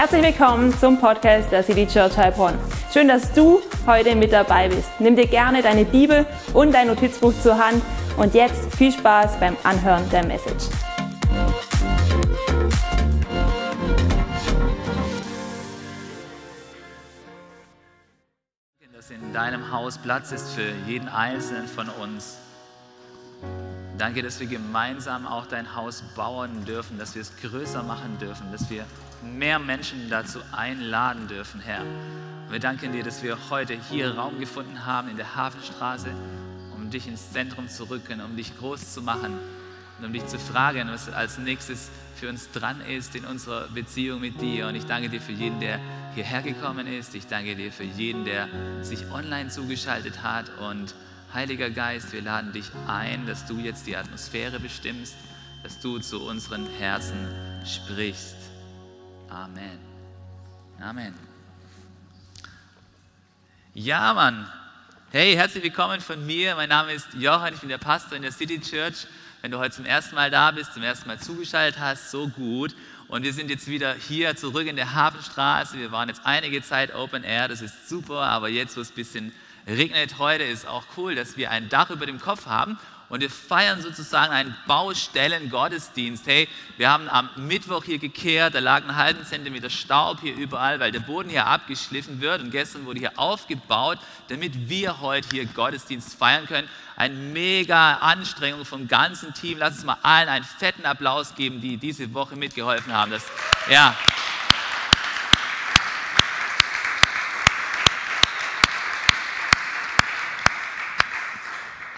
Herzlich willkommen zum Podcast der City Church Heilbronn. Schön, dass du heute mit dabei bist. Nimm dir gerne deine Bibel und dein Notizbuch zur Hand und jetzt viel Spaß beim Anhören der Message. Dass in deinem Haus Platz ist für jeden Einzelnen von uns. Danke, dass wir gemeinsam auch dein Haus bauen dürfen, dass wir es größer machen dürfen, dass wir mehr Menschen dazu einladen dürfen, Herr. Wir danken dir, dass wir heute hier Raum gefunden haben in der Hafenstraße, um dich ins Zentrum zu rücken, um dich groß zu machen und um dich zu fragen, was als nächstes für uns dran ist in unserer Beziehung mit dir. Und ich danke dir für jeden, der hierher gekommen ist. Ich danke dir für jeden, der sich online zugeschaltet hat und Heiliger Geist, wir laden dich ein, dass du jetzt die Atmosphäre bestimmst, dass du zu unseren Herzen sprichst. Amen. Amen. Ja, Mann. Hey, herzlich willkommen von mir. Mein Name ist Johann, ich bin der Pastor in der City Church. Wenn du heute zum ersten Mal da bist, zum ersten Mal zugeschaltet hast, so gut. Und wir sind jetzt wieder hier zurück in der Hafenstraße. Wir waren jetzt einige Zeit Open Air, das ist super, aber jetzt, wo es ein bisschen regnet heute, ist auch cool, dass wir ein Dach über dem Kopf haben und wir feiern sozusagen einen Baustellen-Gottesdienst. Hey, wir haben am Mittwoch hier gekehrt, da lag einen halben Zentimeter Staub hier überall, weil der Boden hier abgeschliffen wird und gestern wurde hier aufgebaut, damit wir heute hier Gottesdienst feiern können. Eine mega Anstrengung vom ganzen Team. Lass uns mal allen einen fetten Applaus geben, die diese Woche mitgeholfen haben. Das, ja.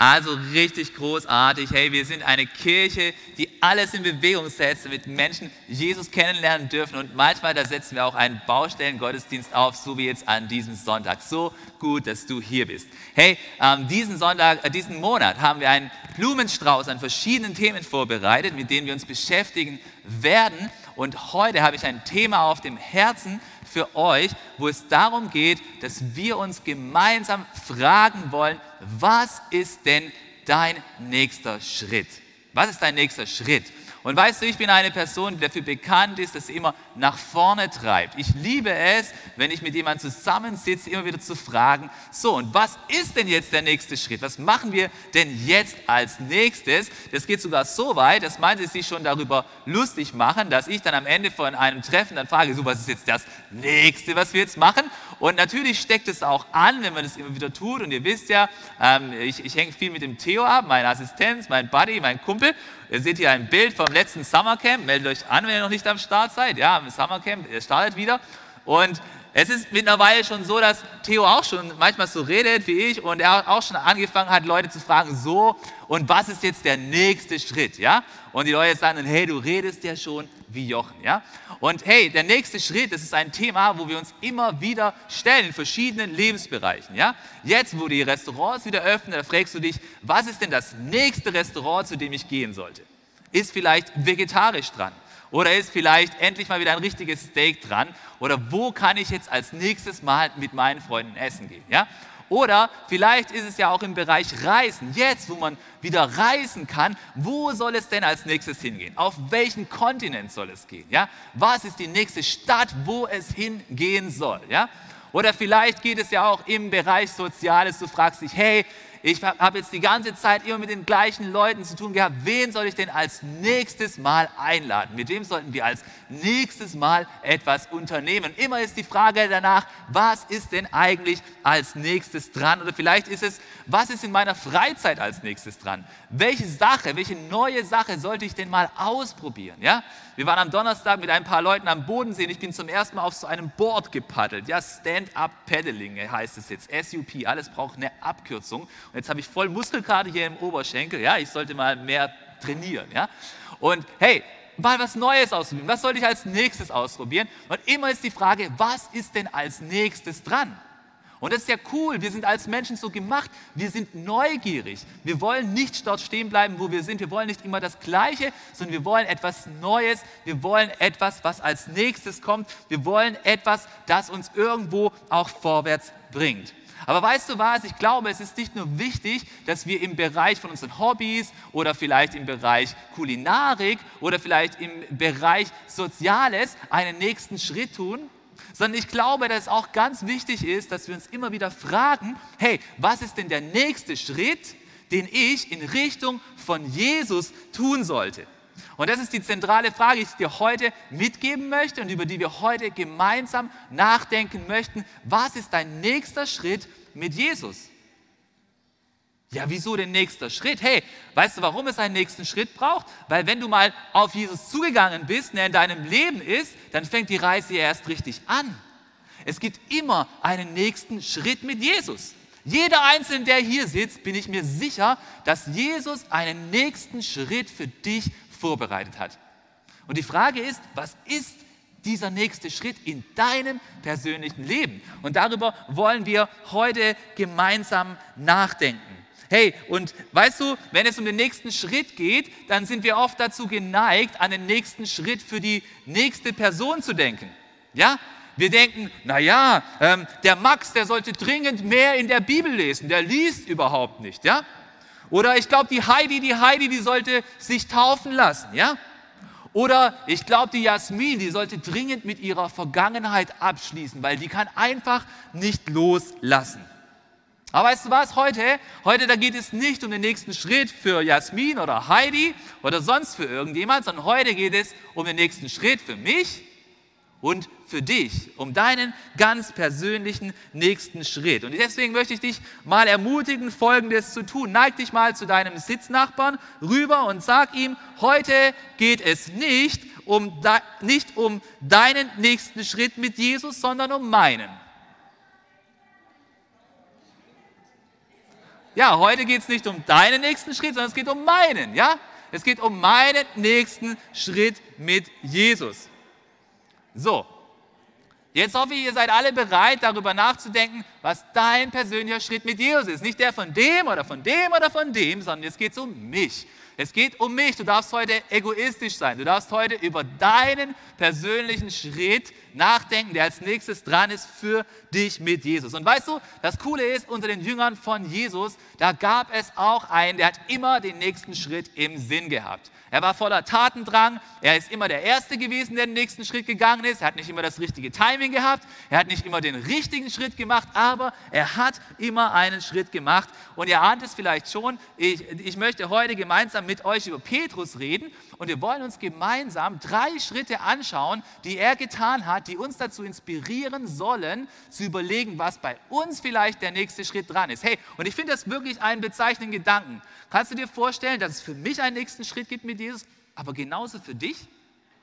Also richtig großartig. Hey, wir sind eine Kirche, die alles in Bewegung setzt, damit Menschen Jesus kennenlernen dürfen. Und manchmal, da setzen wir auch einen Baustellengottesdienst auf, so wie jetzt an diesem Sonntag. So gut, dass du hier bist. Hey, ähm, diesen Sonntag, äh, diesen Monat haben wir einen Blumenstrauß an verschiedenen Themen vorbereitet, mit denen wir uns beschäftigen werden. Und heute habe ich ein Thema auf dem Herzen, für euch, wo es darum geht, dass wir uns gemeinsam fragen wollen, was ist denn dein nächster Schritt? Was ist dein nächster Schritt? Und weißt du, ich bin eine Person, die dafür bekannt ist, dass sie immer nach vorne treibt. Ich liebe es, wenn ich mit jemandem zusammensitze, immer wieder zu fragen, so, und was ist denn jetzt der nächste Schritt? Was machen wir denn jetzt als nächstes? Das geht sogar so weit, dass manche sich schon darüber lustig machen, dass ich dann am Ende von einem Treffen dann frage, so, was ist jetzt das nächste, was wir jetzt machen? Und natürlich steckt es auch an, wenn man das immer wieder tut. Und ihr wisst ja, ähm, ich, ich hänge viel mit dem Theo ab, mein Assistenz, mein Buddy, mein Kumpel. Ihr seht hier ein Bild vom letzten Summercamp. Meldet euch an, wenn ihr noch nicht am Start seid. Ja, im Summercamp, ihr startet wieder. Und es ist mittlerweile schon so, dass Theo auch schon manchmal so redet wie ich und er auch schon angefangen hat, Leute zu fragen, so, und was ist jetzt der nächste Schritt, ja? Und die Leute sagen dann, hey, du redest ja schon wie Jochen, ja? Und hey, der nächste Schritt, das ist ein Thema, wo wir uns immer wieder stellen in verschiedenen Lebensbereichen, ja? Jetzt, wo die Restaurants wieder öffnen, da fragst du dich, was ist denn das nächste Restaurant, zu dem ich gehen sollte? Ist vielleicht vegetarisch dran? Oder ist vielleicht endlich mal wieder ein richtiges Steak dran? Oder wo kann ich jetzt als nächstes Mal mit meinen Freunden essen gehen? Ja? Oder vielleicht ist es ja auch im Bereich Reisen. Jetzt, wo man wieder reisen kann, wo soll es denn als nächstes hingehen? Auf welchen Kontinent soll es gehen? Ja? Was ist die nächste Stadt, wo es hingehen soll? Ja? Oder vielleicht geht es ja auch im Bereich Soziales. Du fragst dich, hey, ich habe jetzt die ganze Zeit immer mit den gleichen Leuten zu tun gehabt. Wen soll ich denn als nächstes Mal einladen? Mit wem sollten wir als nächstes Mal etwas unternehmen? Immer ist die Frage danach, was ist denn eigentlich als nächstes dran? Oder vielleicht ist es, was ist in meiner Freizeit als nächstes dran? Welche Sache, welche neue Sache sollte ich denn mal ausprobieren? Ja? Wir waren am Donnerstag mit ein paar Leuten am Bodensee und ich bin zum ersten Mal auf so einem Board gepaddelt. Ja, Stand-up Paddling heißt es jetzt, SUP. Alles braucht eine Abkürzung. Und jetzt habe ich voll Muskelkater hier im Oberschenkel. Ja, ich sollte mal mehr trainieren. Ja, und hey, mal was Neues ausprobieren. Was sollte ich als nächstes ausprobieren? Und immer ist die Frage, was ist denn als nächstes dran? Und das ist ja cool. Wir sind als Menschen so gemacht. Wir sind neugierig. Wir wollen nicht dort stehen bleiben, wo wir sind. Wir wollen nicht immer das Gleiche, sondern wir wollen etwas Neues. Wir wollen etwas, was als nächstes kommt. Wir wollen etwas, das uns irgendwo auch vorwärts bringt. Aber weißt du was? Ich glaube, es ist nicht nur wichtig, dass wir im Bereich von unseren Hobbys oder vielleicht im Bereich Kulinarik oder vielleicht im Bereich Soziales einen nächsten Schritt tun, sondern ich glaube, dass es auch ganz wichtig ist, dass wir uns immer wieder fragen, hey, was ist denn der nächste Schritt, den ich in Richtung von Jesus tun sollte? Und das ist die zentrale Frage, die ich dir heute mitgeben möchte und über die wir heute gemeinsam nachdenken möchten. Was ist dein nächster Schritt mit Jesus? Ja, wieso den nächster Schritt? Hey, weißt du, warum es einen nächsten Schritt braucht? Weil wenn du mal auf Jesus zugegangen bist, der in deinem Leben ist, dann fängt die Reise erst richtig an. Es gibt immer einen nächsten Schritt mit Jesus. Jeder Einzelne, der hier sitzt, bin ich mir sicher, dass Jesus einen nächsten Schritt für dich vorbereitet hat. Und die Frage ist, was ist dieser nächste Schritt in deinem persönlichen Leben? Und darüber wollen wir heute gemeinsam nachdenken. Hey, und weißt du, wenn es um den nächsten Schritt geht, dann sind wir oft dazu geneigt, an den nächsten Schritt für die nächste Person zu denken. Ja? Wir denken, naja, ähm, der Max, der sollte dringend mehr in der Bibel lesen, der liest überhaupt nicht, ja? Oder ich glaube, die Heidi, die Heidi, die sollte sich taufen lassen, ja? Oder ich glaube, die Jasmin, die sollte dringend mit ihrer Vergangenheit abschließen, weil die kann einfach nicht loslassen. Aber weißt du was, heute, heute, da geht es nicht um den nächsten Schritt für Jasmin oder Heidi oder sonst für irgendjemand, sondern heute geht es um den nächsten Schritt für mich und für dich, um deinen ganz persönlichen nächsten Schritt. Und deswegen möchte ich dich mal ermutigen, Folgendes zu tun. Neig dich mal zu deinem Sitznachbarn rüber und sag ihm, heute geht es nicht um, nicht um deinen nächsten Schritt mit Jesus, sondern um meinen. Ja, heute geht es nicht um deinen nächsten Schritt, sondern es geht um meinen. Ja? Es geht um meinen nächsten Schritt mit Jesus. So, jetzt hoffe ich, ihr seid alle bereit, darüber nachzudenken, was dein persönlicher Schritt mit Jesus ist. Nicht der von dem oder von dem oder von dem, sondern jetzt geht es um mich. Es geht um mich. Du darfst heute egoistisch sein. Du darfst heute über deinen persönlichen Schritt nachdenken, der als nächstes dran ist für dich mit Jesus. Und weißt du, das Coole ist, unter den Jüngern von Jesus, da gab es auch einen, der hat immer den nächsten Schritt im Sinn gehabt. Er war voller Tatendrang. Er ist immer der Erste gewesen, der den nächsten Schritt gegangen ist. Er hat nicht immer das richtige Timing gehabt. Er hat nicht immer den richtigen Schritt gemacht, aber er hat immer einen Schritt gemacht. Und ihr ahnt es vielleicht schon, ich, ich möchte heute gemeinsam mit euch über Petrus reden. Und wir wollen uns gemeinsam drei Schritte anschauen, die er getan hat, die uns dazu inspirieren sollen, zu überlegen, was bei uns vielleicht der nächste Schritt dran ist. Hey, und ich finde das wirklich einen bezeichnenden Gedanken. Kannst du dir vorstellen, dass es für mich einen nächsten Schritt gibt mit Jesus, aber genauso für dich?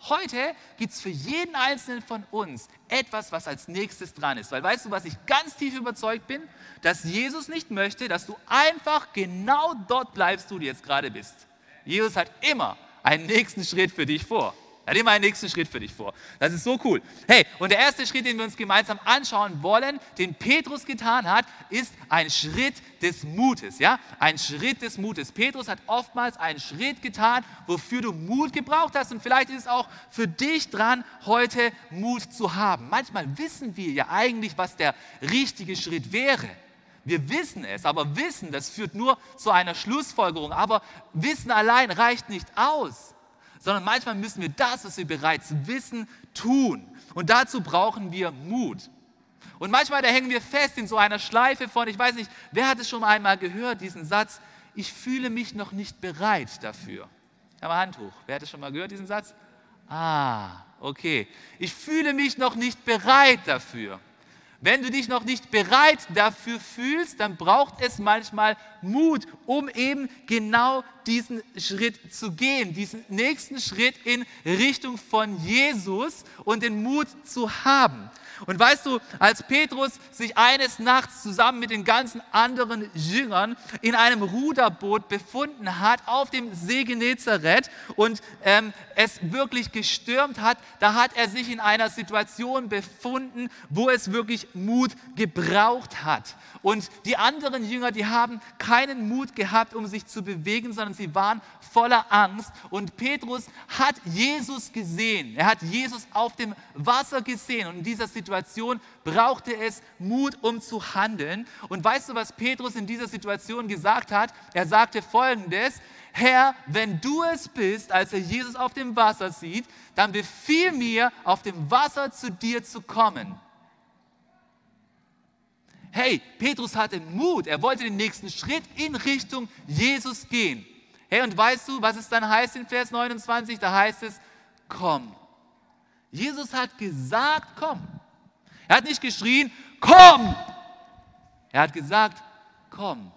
Heute gibt es für jeden Einzelnen von uns etwas, was als nächstes dran ist. Weil weißt du, was ich ganz tief überzeugt bin? Dass Jesus nicht möchte, dass du einfach genau dort bleibst, wo du jetzt gerade bist. Jesus hat immer einen nächsten Schritt für dich vor. Er hat immer einen nächsten Schritt für dich vor. Das ist so cool. Hey, und der erste Schritt, den wir uns gemeinsam anschauen wollen, den Petrus getan hat, ist ein Schritt des Mutes. Ja, ein Schritt des Mutes. Petrus hat oftmals einen Schritt getan, wofür du Mut gebraucht hast. Und vielleicht ist es auch für dich dran, heute Mut zu haben. Manchmal wissen wir ja eigentlich, was der richtige Schritt wäre. Wir wissen es, aber Wissen, das führt nur zu einer Schlussfolgerung. Aber Wissen allein reicht nicht aus sondern manchmal müssen wir das, was wir bereits wissen, tun. Und dazu brauchen wir Mut. Und manchmal, da hängen wir fest in so einer Schleife von, ich weiß nicht, wer hat es schon einmal gehört, diesen Satz, ich fühle mich noch nicht bereit dafür. Ja, mal Hand hoch. Wer hat es schon mal gehört, diesen Satz? Ah, okay. Ich fühle mich noch nicht bereit dafür. Wenn du dich noch nicht bereit dafür fühlst, dann braucht es manchmal Mut, um eben genau diesen Schritt zu gehen, diesen nächsten Schritt in Richtung von Jesus und den Mut zu haben. Und weißt du, als Petrus sich eines Nachts zusammen mit den ganzen anderen Jüngern in einem Ruderboot befunden hat auf dem See Genezareth und ähm, es wirklich gestürmt hat, da hat er sich in einer Situation befunden, wo es wirklich Mut gebraucht hat. Und die anderen Jünger, die haben keinen Mut gehabt, um sich zu bewegen, sondern sie waren voller Angst. Und Petrus hat Jesus gesehen. Er hat Jesus auf dem Wasser gesehen. Und in dieser Situation brauchte es Mut, um zu handeln. Und weißt du, was Petrus in dieser Situation gesagt hat? Er sagte folgendes, Herr, wenn du es bist, als er Jesus auf dem Wasser sieht, dann befiehl mir, auf dem Wasser zu dir zu kommen. Hey, Petrus hatte Mut, er wollte den nächsten Schritt in Richtung Jesus gehen. Hey, und weißt du, was es dann heißt in Vers 29? Da heißt es, komm. Jesus hat gesagt, komm. Er hat nicht geschrien, komm. Er hat gesagt, komm.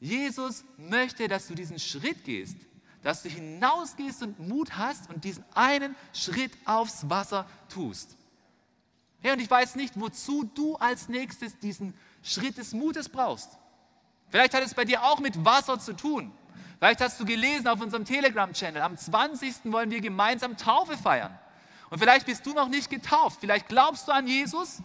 Jesus möchte, dass du diesen Schritt gehst, dass du hinausgehst und Mut hast und diesen einen Schritt aufs Wasser tust. Hey, und ich weiß nicht, wozu du als nächstes diesen Schritt des Mutes brauchst. Vielleicht hat es bei dir auch mit Wasser zu tun. Vielleicht hast du gelesen auf unserem Telegram-Channel, am 20. wollen wir gemeinsam Taufe feiern. Und vielleicht bist du noch nicht getauft. Vielleicht glaubst du an Jesus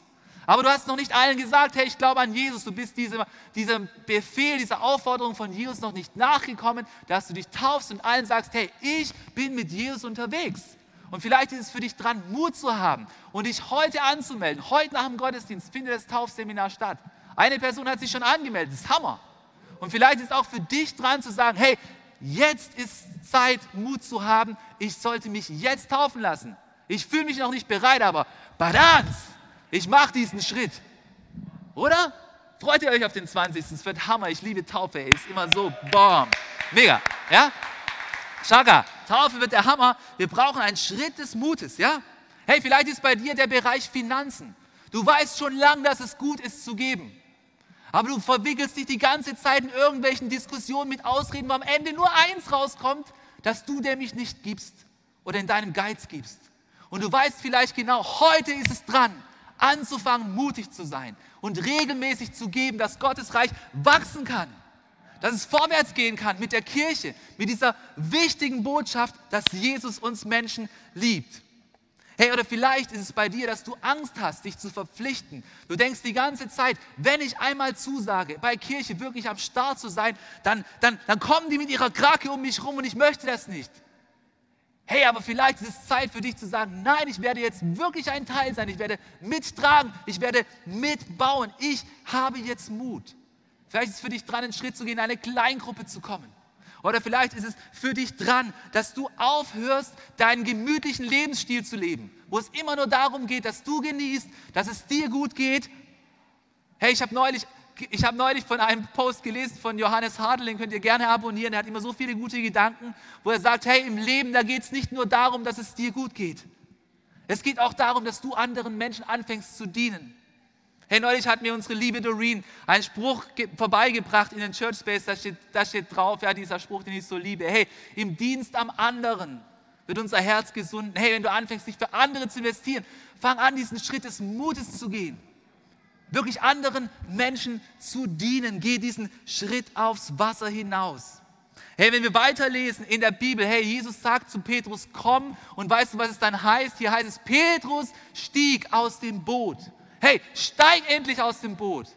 aber du hast noch nicht allen gesagt, hey, ich glaube an Jesus. Du bist diesem, diesem Befehl, dieser Aufforderung von Jesus noch nicht nachgekommen, dass du dich taufst und allen sagst, hey, ich bin mit Jesus unterwegs. Und vielleicht ist es für dich dran, Mut zu haben und dich heute anzumelden. Heute nach dem Gottesdienst findet das Taufseminar statt. Eine Person hat sich schon angemeldet, das ist Hammer. Und vielleicht ist es auch für dich dran zu sagen, hey, jetzt ist Zeit, Mut zu haben. Ich sollte mich jetzt taufen lassen. Ich fühle mich noch nicht bereit, aber Badans! Ich mache diesen Schritt. Oder? Freut ihr euch auf den 20. Es wird Hammer. Ich liebe Taufe. Ey. Ist immer so, boom. Mega. Ja? Chaka, Taufe wird der Hammer. Wir brauchen einen Schritt des Mutes. Ja? Hey, vielleicht ist bei dir der Bereich Finanzen. Du weißt schon lange, dass es gut ist zu geben. Aber du verwickelst dich die ganze Zeit in irgendwelchen Diskussionen mit Ausreden, wo am Ende nur eins rauskommt, dass du mich nicht gibst oder in deinem Geiz gibst. Und du weißt vielleicht genau, heute ist es dran, anzufangen, mutig zu sein und regelmäßig zu geben, dass Gottes Reich wachsen kann, dass es vorwärts gehen kann mit der Kirche, mit dieser wichtigen Botschaft, dass Jesus uns Menschen liebt. Hey, oder vielleicht ist es bei dir, dass du Angst hast, dich zu verpflichten. Du denkst die ganze Zeit, wenn ich einmal zusage, bei Kirche wirklich am Start zu sein, dann, dann, dann kommen die mit ihrer Krake um mich rum und ich möchte das nicht. Hey, aber vielleicht ist es Zeit für dich zu sagen, nein, ich werde jetzt wirklich ein Teil sein, ich werde mittragen, ich werde mitbauen, ich habe jetzt Mut. Vielleicht ist es für dich dran, einen Schritt zu gehen, in eine Kleingruppe zu kommen. Oder vielleicht ist es für dich dran, dass du aufhörst, deinen gemütlichen Lebensstil zu leben, wo es immer nur darum geht, dass du genießt, dass es dir gut geht. Hey, ich habe neulich ich habe neulich von einem Post gelesen von Johannes Hadel, den könnt ihr gerne abonnieren. Er hat immer so viele gute Gedanken, wo er sagt, hey, im Leben, da geht es nicht nur darum, dass es dir gut geht. Es geht auch darum, dass du anderen Menschen anfängst zu dienen. Hey, neulich hat mir unsere liebe Doreen einen Spruch vorbeigebracht in den Church Space, da steht, da steht drauf, ja, dieser Spruch, den ich so liebe. Hey, im Dienst am anderen wird unser Herz gesund. Hey, wenn du anfängst, dich für andere zu investieren, fang an, diesen Schritt des Mutes zu gehen wirklich anderen Menschen zu dienen. Geh diesen Schritt aufs Wasser hinaus. Hey, wenn wir weiterlesen in der Bibel, hey, Jesus sagt zu Petrus, komm, und weißt du, was es dann heißt? Hier heißt es, Petrus stieg aus dem Boot. Hey, steig endlich aus dem Boot.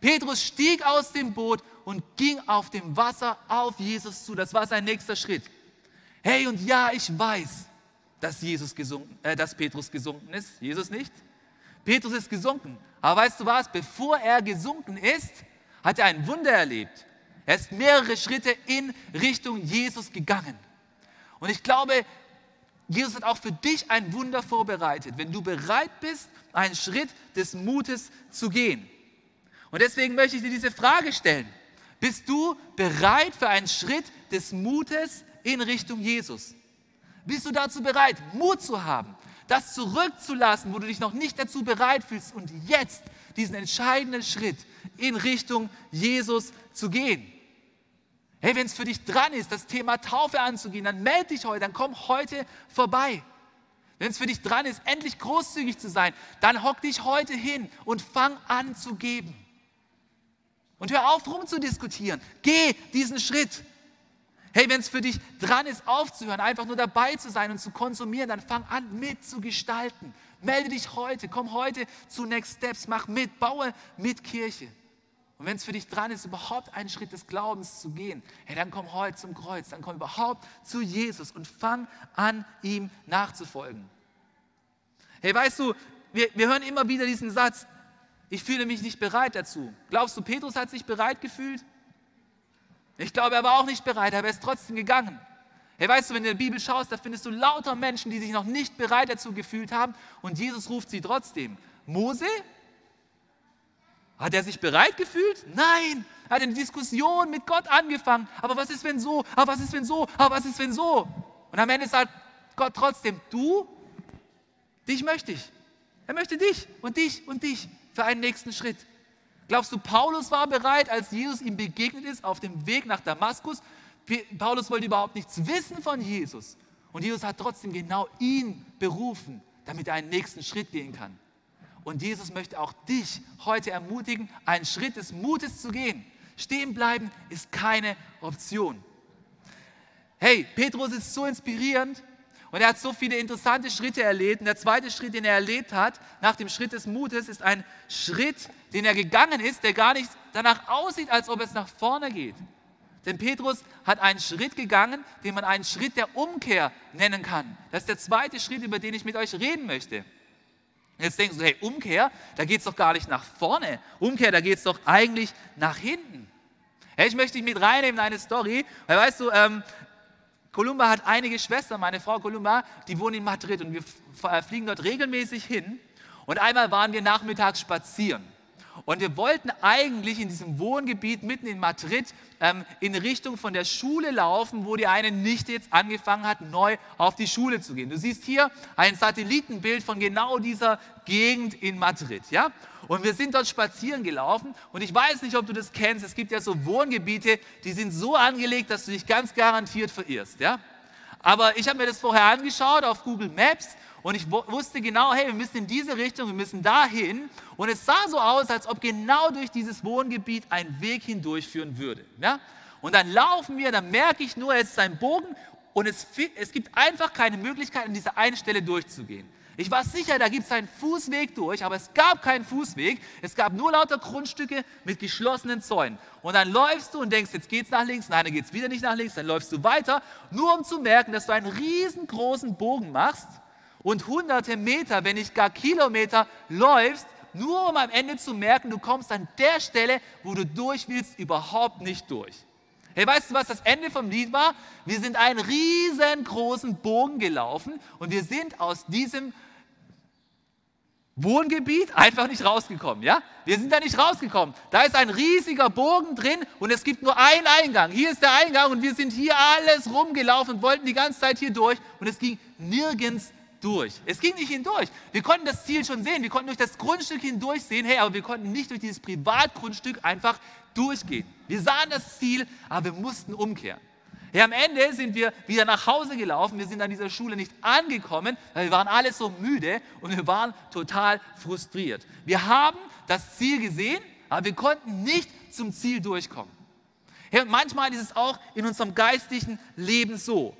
Petrus stieg aus dem Boot und ging auf dem Wasser auf Jesus zu. Das war sein nächster Schritt. Hey, und ja, ich weiß, dass, Jesus gesunken, äh, dass Petrus gesunken ist. Jesus nicht. Petrus ist gesunken. Aber weißt du was? Bevor er gesunken ist, hat er ein Wunder erlebt. Er ist mehrere Schritte in Richtung Jesus gegangen. Und ich glaube, Jesus hat auch für dich ein Wunder vorbereitet, wenn du bereit bist, einen Schritt des Mutes zu gehen. Und deswegen möchte ich dir diese Frage stellen. Bist du bereit für einen Schritt des Mutes in Richtung Jesus? Bist du dazu bereit, Mut zu haben? Das zurückzulassen, wo du dich noch nicht dazu bereit fühlst und jetzt diesen entscheidenden Schritt in Richtung Jesus zu gehen. Hey, wenn es für dich dran ist, das Thema Taufe anzugehen, dann melde dich heute, dann komm heute vorbei. Wenn es für dich dran ist, endlich großzügig zu sein, dann hock dich heute hin und fang an zu geben. Und hör auf, rumzudiskutieren. Geh diesen Schritt. Hey, wenn es für dich dran ist, aufzuhören, einfach nur dabei zu sein und zu konsumieren, dann fang an mitzugestalten, Melde dich heute, komm heute zu Next Steps, mach mit, baue mit Kirche. Und wenn es für dich dran ist, überhaupt einen Schritt des Glaubens zu gehen, hey, dann komm heute zum Kreuz, dann komm überhaupt zu Jesus und fang an, ihm nachzufolgen. Hey, weißt du, wir, wir hören immer wieder diesen Satz, ich fühle mich nicht bereit dazu. Glaubst du, Petrus hat sich bereit gefühlt? Ich glaube, er war auch nicht bereit, aber er ist trotzdem gegangen. Hey, weißt du, wenn du in der Bibel schaust, da findest du lauter Menschen, die sich noch nicht bereit dazu gefühlt haben und Jesus ruft sie trotzdem. Mose hat er sich bereit gefühlt? Nein. Er hat eine Diskussion mit Gott angefangen. Aber was ist, wenn so? Aber was ist, wenn so? Aber was ist, wenn so? Und am Ende sagt Gott trotzdem, du, dich möchte ich. Er möchte dich und dich und dich für einen nächsten Schritt. Glaubst du, Paulus war bereit, als Jesus ihm begegnet ist auf dem Weg nach Damaskus? Paulus wollte überhaupt nichts wissen von Jesus. Und Jesus hat trotzdem genau ihn berufen, damit er einen nächsten Schritt gehen kann. Und Jesus möchte auch dich heute ermutigen, einen Schritt des Mutes zu gehen. Stehen bleiben ist keine Option. Hey, Petrus ist so inspirierend und er hat so viele interessante Schritte erlebt. Und der zweite Schritt, den er erlebt hat, nach dem Schritt des Mutes, ist ein Schritt, den er gegangen ist, der gar nicht danach aussieht, als ob es nach vorne geht. Denn Petrus hat einen Schritt gegangen, den man einen Schritt der Umkehr nennen kann. Das ist der zweite Schritt, über den ich mit euch reden möchte. Jetzt denkst du, hey, Umkehr, da geht es doch gar nicht nach vorne. Umkehr, da geht es doch eigentlich nach hinten. Hey, ich möchte dich mit reinnehmen in eine Story, weil weißt du, ähm, Columba hat einige Schwestern, meine Frau Columba, die wohnen in Madrid und wir fliegen dort regelmäßig hin. Und einmal waren wir nachmittags spazieren. Und wir wollten eigentlich in diesem Wohngebiet mitten in Madrid ähm, in Richtung von der Schule laufen, wo die eine Nichte jetzt angefangen hat, neu auf die Schule zu gehen. Du siehst hier ein Satellitenbild von genau dieser Gegend in Madrid. Ja? Und wir sind dort spazieren gelaufen und ich weiß nicht, ob du das kennst. Es gibt ja so Wohngebiete, die sind so angelegt, dass du dich ganz garantiert verirrst. Ja? Aber ich habe mir das vorher angeschaut auf Google Maps und ich wusste genau, hey, wir müssen in diese Richtung, wir müssen dahin. Und es sah so aus, als ob genau durch dieses Wohngebiet ein Weg hindurchführen würde. Ja? Und dann laufen wir, dann merke ich nur, es ist ein Bogen und es, es gibt einfach keine Möglichkeit, an dieser einen Stelle durchzugehen. Ich war sicher, da gibt es einen Fußweg durch, aber es gab keinen Fußweg. Es gab nur lauter Grundstücke mit geschlossenen Zäunen. Und dann läufst du und denkst, jetzt geht es nach links. Nein, dann geht es wieder nicht nach links. Dann läufst du weiter, nur um zu merken, dass du einen riesengroßen Bogen machst und hunderte Meter, wenn nicht gar Kilometer läufst, nur um am Ende zu merken, du kommst an der Stelle, wo du durch willst, überhaupt nicht durch. Hey, weißt du, was das Ende vom Lied war? Wir sind einen riesengroßen Bogen gelaufen und wir sind aus diesem Wohngebiet einfach nicht rausgekommen, ja? Wir sind da nicht rausgekommen. Da ist ein riesiger Bogen drin und es gibt nur einen Eingang. Hier ist der Eingang und wir sind hier alles rumgelaufen und wollten die ganze Zeit hier durch und es ging nirgends durch. Es ging nicht hindurch. Wir konnten das Ziel schon sehen, wir konnten durch das Grundstück hindurch sehen, hey, aber wir konnten nicht durch dieses Privatgrundstück einfach durchgehen. Wir sahen das Ziel, aber wir mussten umkehren. Ja, am Ende sind wir wieder nach Hause gelaufen. Wir sind an dieser Schule nicht angekommen, weil wir waren alle so müde und wir waren total frustriert. Wir haben das Ziel gesehen, aber wir konnten nicht zum Ziel durchkommen. Ja, und manchmal ist es auch in unserem geistlichen Leben so.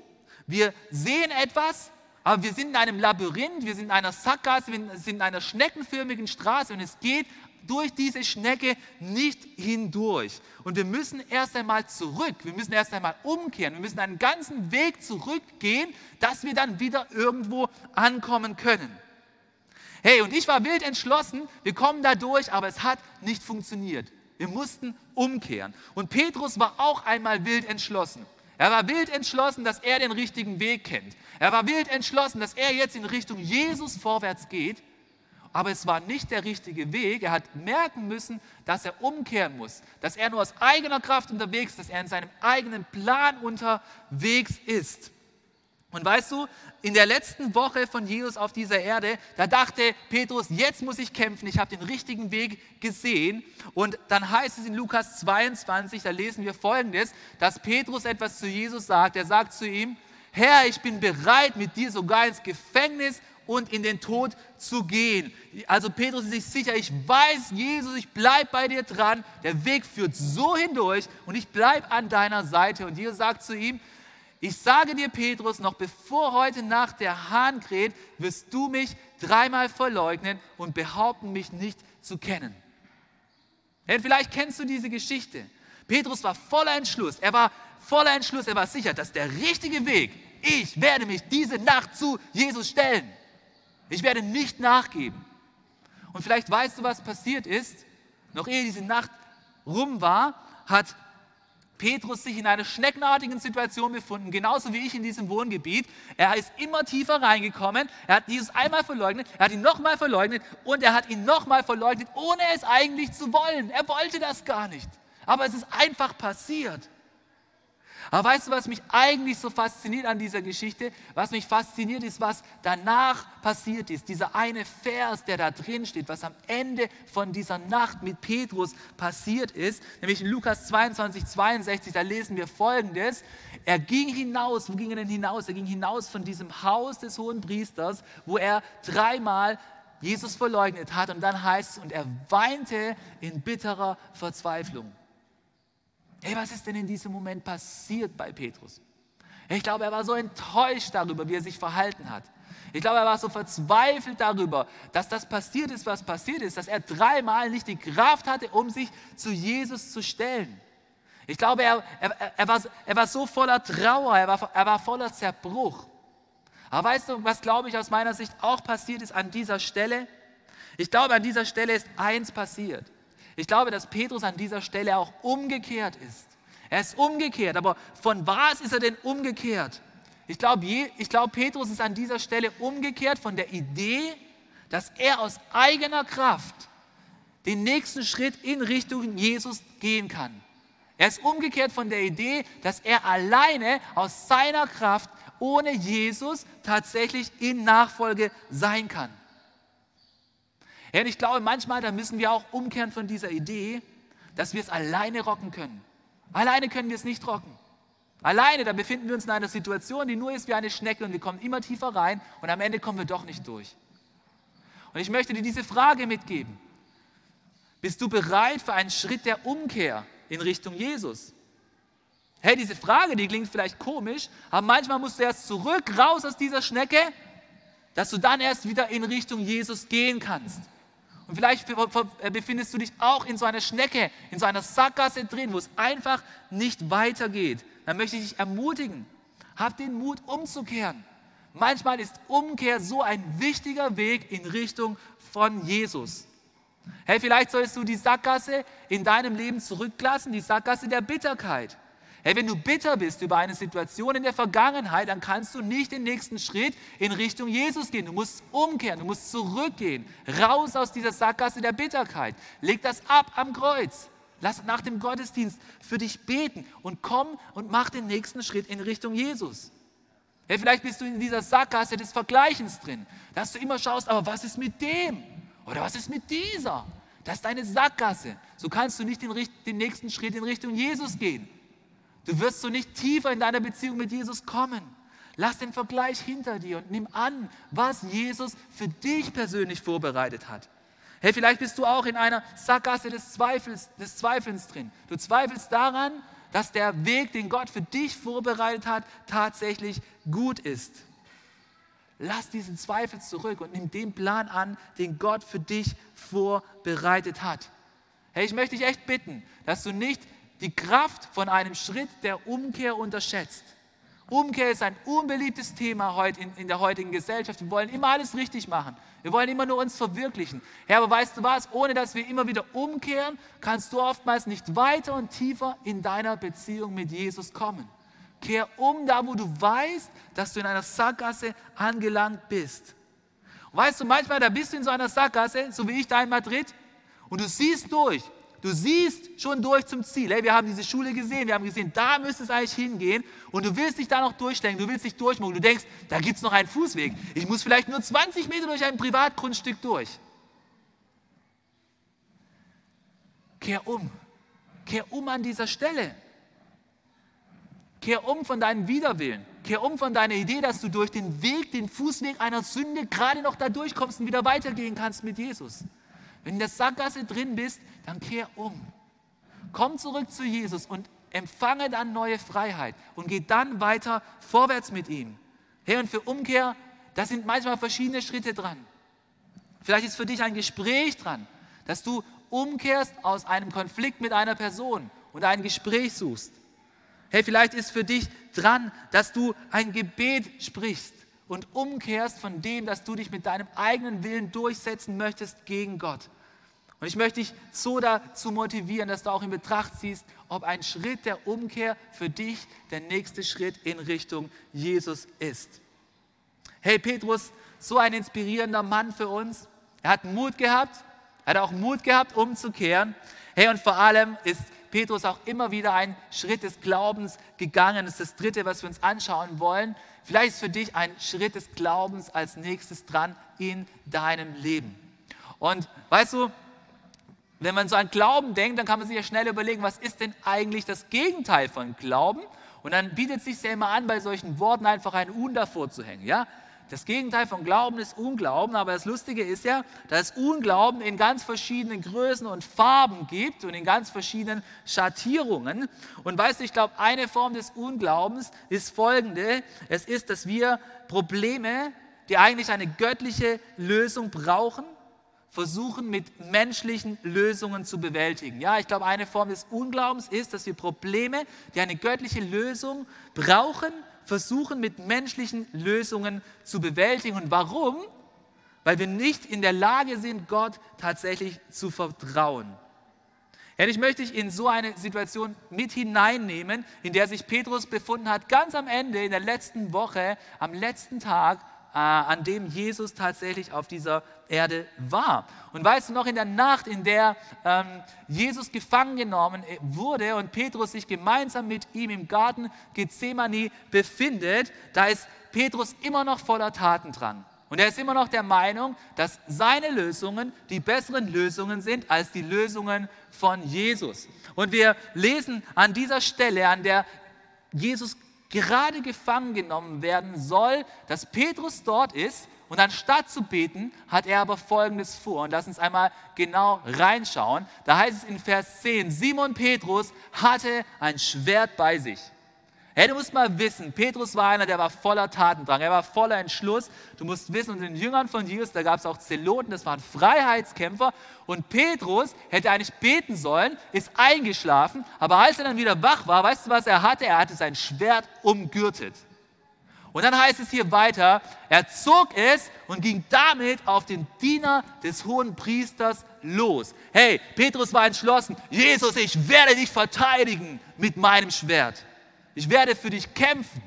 Wir sehen etwas, aber wir sind in einem Labyrinth, wir sind in einer Sackgasse, wir sind in einer schneckenförmigen Straße und es geht durch diese Schnecke nicht hindurch. Und wir müssen erst einmal zurück, wir müssen erst einmal umkehren, wir müssen einen ganzen Weg zurückgehen, dass wir dann wieder irgendwo ankommen können. Hey, und ich war wild entschlossen, wir kommen da durch, aber es hat nicht funktioniert. Wir mussten umkehren. Und Petrus war auch einmal wild entschlossen. Er war wild entschlossen, dass er den richtigen Weg kennt. Er war wild entschlossen, dass er jetzt in Richtung Jesus vorwärts geht aber es war nicht der richtige Weg. Er hat merken müssen, dass er umkehren muss, dass er nur aus eigener Kraft unterwegs ist, dass er in seinem eigenen Plan unterwegs ist. Und weißt du, in der letzten Woche von Jesus auf dieser Erde, da dachte Petrus, jetzt muss ich kämpfen, ich habe den richtigen Weg gesehen. Und dann heißt es in Lukas 22, da lesen wir folgendes, dass Petrus etwas zu Jesus sagt. Er sagt zu ihm, Herr, ich bin bereit, mit dir sogar ins Gefängnis und in den Tod zu gehen. Also Petrus ist sich sicher, ich weiß, Jesus, ich bleibe bei dir dran. Der Weg führt so hindurch und ich bleibe an deiner Seite. Und Jesus sagt zu ihm, ich sage dir, Petrus, noch bevor heute Nacht der Hahn kräht, wirst du mich dreimal verleugnen und behaupten, mich nicht zu kennen. Denn vielleicht kennst du diese Geschichte. Petrus war voller Entschluss. Er war voller Entschluss. Er war sicher, dass der richtige Weg, ich werde mich diese Nacht zu Jesus stellen. Ich werde nicht nachgeben. Und vielleicht weißt du, was passiert ist. Noch ehe diese Nacht rum war, hat Petrus sich in einer schneckenartigen Situation befunden, genauso wie ich in diesem Wohngebiet. Er ist immer tiefer reingekommen. Er hat Jesus einmal verleugnet, er hat ihn nochmal verleugnet und er hat ihn nochmal verleugnet, ohne es eigentlich zu wollen. Er wollte das gar nicht. Aber es ist einfach passiert. Aber weißt du, was mich eigentlich so fasziniert an dieser Geschichte? Was mich fasziniert ist, was danach passiert ist. Dieser eine Vers, der da drin steht, was am Ende von dieser Nacht mit Petrus passiert ist, nämlich in Lukas 22, 62, da lesen wir folgendes. Er ging hinaus, wo ging er denn hinaus? Er ging hinaus von diesem Haus des hohen Priesters, wo er dreimal Jesus verleugnet hat. Und dann heißt es, und er weinte in bitterer Verzweiflung. Hey, was ist denn in diesem Moment passiert bei Petrus? Ich glaube, er war so enttäuscht darüber, wie er sich verhalten hat. Ich glaube, er war so verzweifelt darüber, dass das passiert ist, was passiert ist, dass er dreimal nicht die Kraft hatte, um sich zu Jesus zu stellen. Ich glaube, er, er, er, war, er war so voller Trauer, er war, er war voller Zerbruch. Aber weißt du, was glaube ich aus meiner Sicht auch passiert ist an dieser Stelle? Ich glaube, an dieser Stelle ist eins passiert. Ich glaube, dass Petrus an dieser Stelle auch umgekehrt ist. Er ist umgekehrt, aber von was ist er denn umgekehrt? Ich glaube, ich glaube, Petrus ist an dieser Stelle umgekehrt von der Idee, dass er aus eigener Kraft den nächsten Schritt in Richtung Jesus gehen kann. Er ist umgekehrt von der Idee, dass er alleine aus seiner Kraft ohne Jesus tatsächlich in Nachfolge sein kann. Ja, und ich glaube, manchmal, da müssen wir auch umkehren von dieser Idee, dass wir es alleine rocken können. Alleine können wir es nicht rocken. Alleine, da befinden wir uns in einer Situation, die nur ist wie eine Schnecke und wir kommen immer tiefer rein und am Ende kommen wir doch nicht durch. Und ich möchte dir diese Frage mitgeben. Bist du bereit für einen Schritt der Umkehr in Richtung Jesus? Hey, diese Frage, die klingt vielleicht komisch, aber manchmal musst du erst zurück, raus aus dieser Schnecke, dass du dann erst wieder in Richtung Jesus gehen kannst. Und vielleicht äh, befindest du dich auch in so einer Schnecke, in so einer Sackgasse drin, wo es einfach nicht weitergeht. Dann möchte ich dich ermutigen, hab den Mut umzukehren. Manchmal ist Umkehr so ein wichtiger Weg in Richtung von Jesus. Hey, vielleicht solltest du die Sackgasse in deinem Leben zurücklassen, die Sackgasse der Bitterkeit. Hey, wenn du bitter bist über eine Situation in der Vergangenheit, dann kannst du nicht den nächsten Schritt in Richtung Jesus gehen. Du musst umkehren, du musst zurückgehen, raus aus dieser Sackgasse der Bitterkeit. Leg das ab am Kreuz. Lass nach dem Gottesdienst für dich beten und komm und mach den nächsten Schritt in Richtung Jesus. Hey, vielleicht bist du in dieser Sackgasse des Vergleichens drin, dass du immer schaust, aber was ist mit dem? Oder was ist mit dieser? Das ist deine Sackgasse. So kannst du nicht den, den nächsten Schritt in Richtung Jesus gehen. Du wirst so nicht tiefer in deiner Beziehung mit Jesus kommen. Lass den Vergleich hinter dir und nimm an, was Jesus für dich persönlich vorbereitet hat. Hey, vielleicht bist du auch in einer Sackgasse des Zweifels, des Zweifelns drin. Du zweifelst daran, dass der Weg, den Gott für dich vorbereitet hat, tatsächlich gut ist. Lass diesen Zweifel zurück und nimm den Plan an, den Gott für dich vorbereitet hat. Hey, ich möchte dich echt bitten, dass du nicht die Kraft von einem Schritt der Umkehr unterschätzt. Umkehr ist ein unbeliebtes Thema heute in, in, der heutigen Gesellschaft. Wir wollen immer alles richtig machen. Wir wollen immer nur uns verwirklichen. Ja, aber weißt du was? Ohne dass wir immer wieder umkehren, kannst du oftmals nicht weiter und tiefer in deiner Beziehung mit Jesus kommen. Kehr um da, wo du weißt, dass du in einer Sackgasse angelangt bist. Und weißt du, manchmal da bist du in so einer Sackgasse, so wie ich da in Madrid, und du siehst durch. Du siehst schon durch zum Ziel. Hey, wir haben diese Schule gesehen, wir haben gesehen, da müsste es eigentlich hingehen und du willst dich da noch durchdenken, du willst dich durchmogen. Du denkst, da gibt es noch einen Fußweg. Ich muss vielleicht nur 20 Meter durch ein Privatgrundstück durch. Kehr um. Kehr um an dieser Stelle. Kehr um von deinem Widerwillen. Kehr um von deiner Idee, dass du durch den Weg, den Fußweg einer Sünde gerade noch da durchkommst und wieder weitergehen kannst mit Jesus. Wenn du in der Sackgasse drin bist, dann kehr um. Komm zurück zu Jesus und empfange dann neue Freiheit und geh dann weiter vorwärts mit ihm. Hey, und für Umkehr, da sind manchmal verschiedene Schritte dran. Vielleicht ist für dich ein Gespräch dran, dass du umkehrst aus einem Konflikt mit einer Person und ein Gespräch suchst. Hey, vielleicht ist für dich dran, dass du ein Gebet sprichst und umkehrst von dem, dass du dich mit deinem eigenen Willen durchsetzen möchtest gegen Gott. Und ich möchte dich so dazu motivieren, dass du auch in Betracht ziehst, ob ein Schritt der Umkehr für dich der nächste Schritt in Richtung Jesus ist. Hey Petrus, so ein inspirierender Mann für uns. Er hat Mut gehabt, er hat auch Mut gehabt, umzukehren. Hey, und vor allem ist Petrus auch immer wieder einen Schritt des Glaubens gegangen. Das ist das Dritte, was wir uns anschauen wollen. Vielleicht ist für dich ein Schritt des Glaubens als nächstes dran in deinem Leben. Und weißt du, wenn man so an Glauben denkt, dann kann man sich ja schnell überlegen, was ist denn eigentlich das Gegenteil von Glauben? Und dann bietet es sich ja immer an, bei solchen Worten einfach ein Un davor zu hängen. Ja? Das Gegenteil von Glauben ist Unglauben, aber das Lustige ist ja, dass Unglauben in ganz verschiedenen Größen und Farben gibt und in ganz verschiedenen Schattierungen. Und weißt du, ich glaube, eine Form des Unglaubens ist folgende. Es ist, dass wir Probleme, die eigentlich eine göttliche Lösung brauchen, versuchen mit menschlichen Lösungen zu bewältigen. Ja, ich glaube, eine Form des Unglaubens ist, dass wir Probleme, die eine göttliche Lösung brauchen, versuchen mit menschlichen Lösungen zu bewältigen. Und warum? Weil wir nicht in der Lage sind, Gott tatsächlich zu vertrauen. Ja, ich möchte dich in so eine Situation mit hineinnehmen, in der sich Petrus befunden hat, ganz am Ende, in der letzten Woche, am letzten Tag an dem Jesus tatsächlich auf dieser Erde war. Und weißt du noch, in der Nacht, in der ähm, Jesus gefangen genommen äh, wurde und Petrus sich gemeinsam mit ihm im Garten Gethsemane befindet, da ist Petrus immer noch voller Taten dran. Und er ist immer noch der Meinung, dass seine Lösungen die besseren Lösungen sind als die Lösungen von Jesus. Und wir lesen an dieser Stelle, an der Jesus gerade gefangen genommen werden soll, dass Petrus dort ist und anstatt zu beten, hat er aber Folgendes vor. Und lass uns einmal genau reinschauen. Da heißt es in Vers 10, Simon Petrus hatte ein Schwert bei sich. Hey, du musst mal wissen, Petrus war einer, der war voller Tatendrang, er war voller Entschluss. Du musst wissen, unter den Jüngern von Jesus, da gab es auch Zeloten, das waren Freiheitskämpfer. Und Petrus hätte eigentlich beten sollen, ist eingeschlafen, aber als er dann wieder wach war, weißt du, was er hatte? Er hatte sein Schwert umgürtet. Und dann heißt es hier weiter, er zog es und ging damit auf den Diener des hohen Priesters los. Hey, Petrus war entschlossen, Jesus, ich werde dich verteidigen mit meinem Schwert ich werde für dich kämpfen.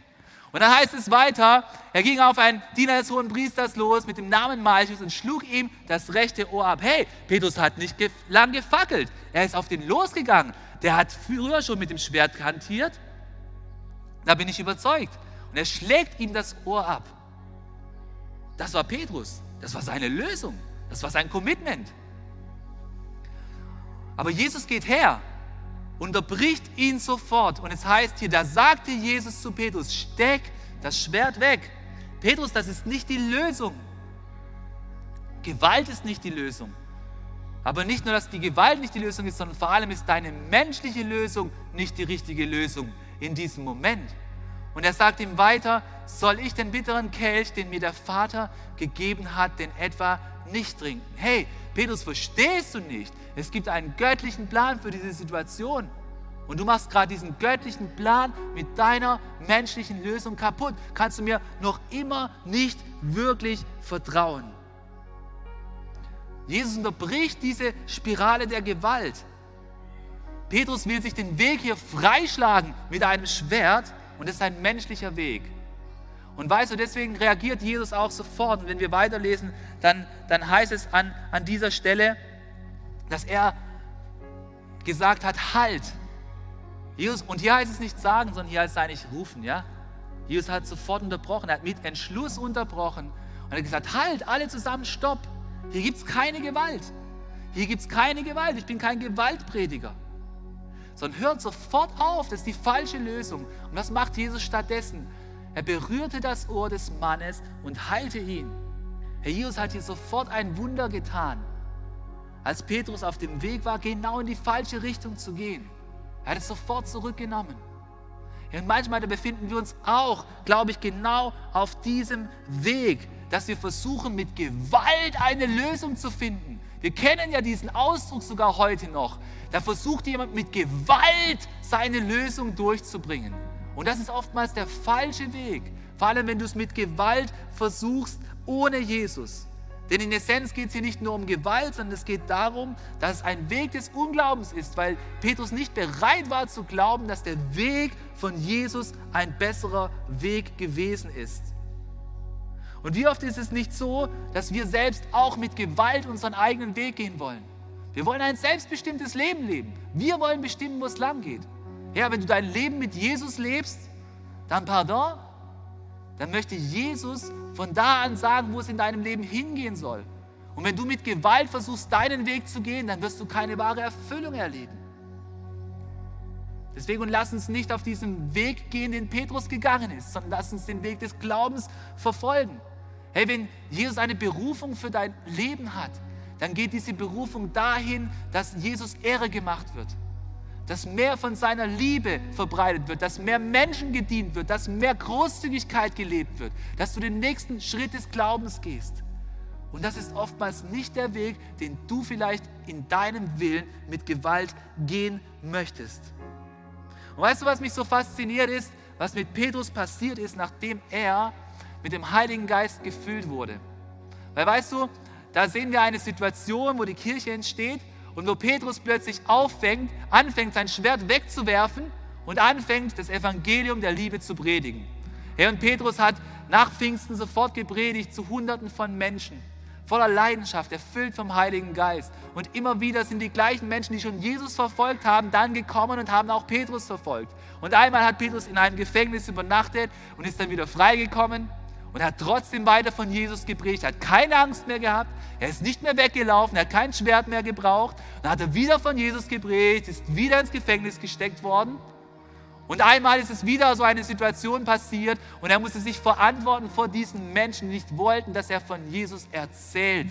Und dann heißt es weiter, er ging auf einen Diener des hohen Priesters los mit dem Namen Malchus und schlug ihm das rechte Ohr ab. Hey, Petrus hat nicht gef lang gefackelt. Er ist auf den losgegangen. Der hat früher schon mit dem Schwert kantiert. Da bin ich überzeugt. Und er schlägt ihm das Ohr ab. Das war Petrus. Das war seine Lösung. Das war sein Commitment. Aber Jesus geht her unterbricht ihn sofort. Und es heißt hier, da sagte Jesus zu Petrus, steck das Schwert weg. Petrus, das ist nicht die Lösung. Gewalt ist nicht die Lösung. Aber nicht nur, dass die Gewalt nicht die Lösung ist, sondern vor allem ist deine menschliche Lösung nicht die richtige Lösung in diesem Moment. Und er sagt ihm weiter, soll ich den bitteren Kelch, den mir der Vater gegeben hat, denn etwa nicht trinken? Hey, Petrus, verstehst du nicht? Es gibt einen göttlichen Plan für diese Situation. Und du machst gerade diesen göttlichen Plan mit deiner menschlichen Lösung kaputt. Kannst du mir noch immer nicht wirklich vertrauen. Jesus unterbricht diese Spirale der Gewalt. Petrus will sich den Weg hier freischlagen mit einem Schwert und das ist ein menschlicher Weg. Und weißt du, deswegen reagiert Jesus auch sofort. Und wenn wir weiterlesen, dann, dann heißt es an, an dieser Stelle, dass er gesagt hat, halt. Jesus, und hier heißt es nicht sagen, sondern hier heißt es eigentlich rufen, ja? Jesus hat sofort unterbrochen, er hat mit Entschluss unterbrochen und hat gesagt, halt, alle zusammen, stopp. Hier gibt es keine Gewalt. Hier gibt es keine Gewalt. Ich bin kein Gewaltprediger. Sondern hört sofort auf, das ist die falsche Lösung. Und was macht Jesus stattdessen? Er berührte das Ohr des Mannes und heilte ihn. Herr Jesus hat hier sofort ein Wunder getan als Petrus auf dem Weg war, genau in die falsche Richtung zu gehen. Er hat es sofort zurückgenommen. Und manchmal befinden wir uns auch, glaube ich, genau auf diesem Weg, dass wir versuchen, mit Gewalt eine Lösung zu finden. Wir kennen ja diesen Ausdruck sogar heute noch. Da versucht jemand mit Gewalt seine Lösung durchzubringen. Und das ist oftmals der falsche Weg. Vor allem, wenn du es mit Gewalt versuchst, ohne Jesus. Denn in Essenz geht es hier nicht nur um Gewalt, sondern es geht darum, dass es ein Weg des Unglaubens ist, weil Petrus nicht bereit war zu glauben, dass der Weg von Jesus ein besserer Weg gewesen ist. Und wie oft ist es nicht so, dass wir selbst auch mit Gewalt unseren eigenen Weg gehen wollen? Wir wollen ein selbstbestimmtes Leben leben. Wir wollen bestimmen, wo es lang geht. Ja, wenn du dein Leben mit Jesus lebst, dann pardon, dann möchte Jesus von da an sagen, wo es in deinem Leben hingehen soll. Und wenn du mit Gewalt versuchst, deinen Weg zu gehen, dann wirst du keine wahre Erfüllung erleben. Deswegen lass uns nicht auf diesen Weg gehen, den Petrus gegangen ist, sondern lass uns den Weg des Glaubens verfolgen. Hey, wenn Jesus eine Berufung für dein Leben hat, dann geht diese Berufung dahin, dass Jesus Ehre gemacht wird dass mehr von seiner Liebe verbreitet wird, dass mehr Menschen gedient wird, dass mehr Großzügigkeit gelebt wird, dass du den nächsten Schritt des Glaubens gehst. Und das ist oftmals nicht der Weg, den du vielleicht in deinem Willen mit Gewalt gehen möchtest. Und weißt du, was mich so fasziniert ist, was mit Petrus passiert ist, nachdem er mit dem Heiligen Geist gefüllt wurde? Weil weißt du, da sehen wir eine Situation, wo die Kirche entsteht und wo Petrus plötzlich auffängt, anfängt, sein Schwert wegzuwerfen und anfängt, das Evangelium der Liebe zu predigen. Herr und Petrus hat nach Pfingsten sofort gepredigt zu Hunderten von Menschen, voller Leidenschaft, erfüllt vom Heiligen Geist. Und immer wieder sind die gleichen Menschen, die schon Jesus verfolgt haben, dann gekommen und haben auch Petrus verfolgt. Und einmal hat Petrus in einem Gefängnis übernachtet und ist dann wieder freigekommen und hat trotzdem weiter von Jesus gepredigt, er hat keine Angst mehr gehabt, er ist nicht mehr weggelaufen, er hat kein Schwert mehr gebraucht. Dann hat er wieder von Jesus gepredigt, ist wieder ins Gefängnis gesteckt worden. Und einmal ist es wieder so eine Situation passiert und er musste sich verantworten vor diesen Menschen, die nicht wollten, dass er von Jesus erzählt.